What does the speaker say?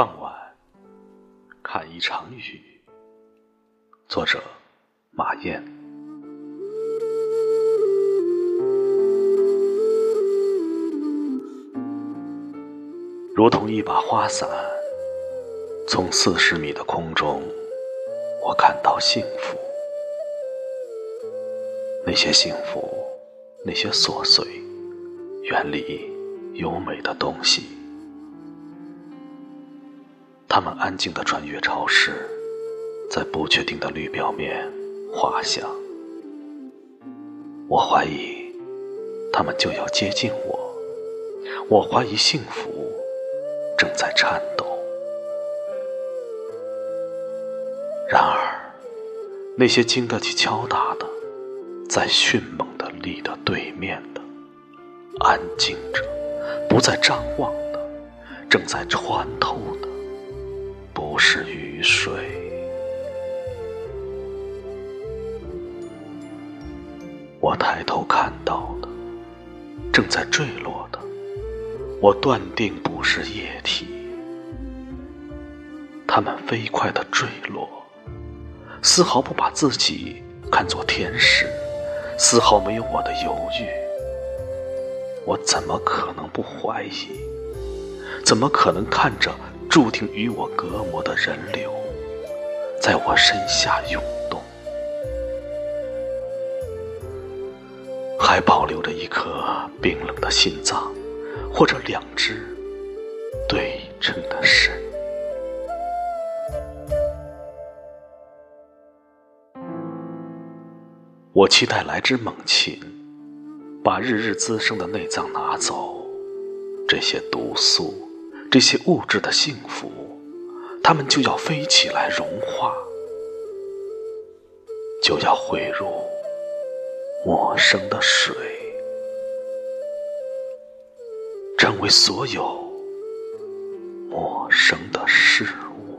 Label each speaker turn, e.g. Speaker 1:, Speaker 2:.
Speaker 1: 傍晚，看一场雨。作者：马燕。如同一把花伞，从四十米的空中，我看到幸福。那些幸福，那些琐碎，远离优美的东西。他们安静地穿越潮湿，在不确定的绿表面滑翔。我怀疑，他们就要接近我。我怀疑幸福正在颤抖。然而，那些经得起敲打的，在迅猛的力的对面的，安静着，不再张望的，正在穿透的。是雨水，我抬头看到的，正在坠落的，我断定不是液体。它们飞快的坠落，丝毫不把自己看作天使，丝毫没有我的犹豫。我怎么可能不怀疑？怎么可能看着？注定与我隔膜的人流，在我身下涌动，还保留着一颗冰冷的心脏，或者两只对称的肾。我期待来只猛禽，把日日滋生的内脏拿走，这些毒素。这些物质的幸福，它们就要飞起来融化，就要汇入陌生的水，成为所有陌生的事物。